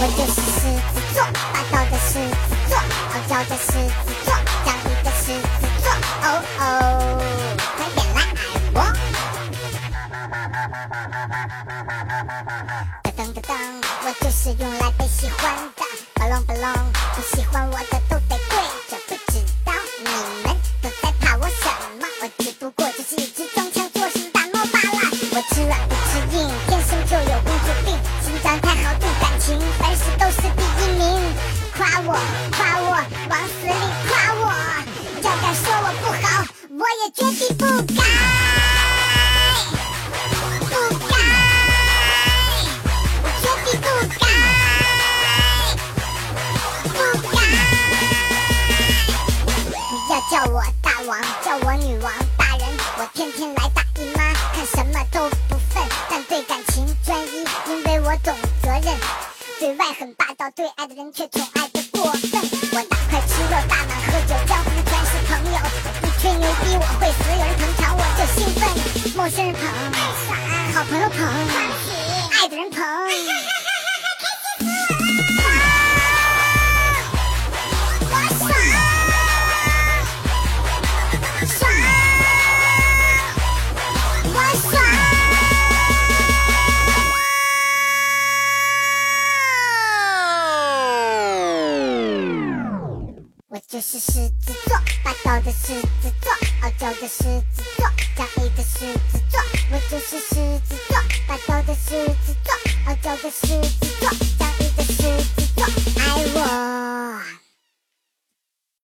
我就是狮子座，霸道的狮子座，傲娇的狮子座，讲义的狮子座。哦哦，快点来爱我！噔噔噔噔，我就是用来被喜欢的。巴隆巴隆，不喜欢我的都得跪着。不知道你们都在怕我什么？我只不过就是一只我夸我，往死里夸我，要敢说我不好，我也绝对不改。不改，我绝对不改，不改。不要叫我大王，叫我女王大人，我天天来大姨妈，看什么都对外很霸道，对爱的人却宠爱的过分。我大块吃肉，大碗喝酒，江湖全是朋友。不吹牛逼我会死，有人捧场我就兴奋。陌生人捧，好朋友捧，爱的人捧。我就是狮子座，霸道的狮子座，傲娇的狮子座，讲义的狮子座。我就是狮子座，霸道的狮子座，傲娇的狮子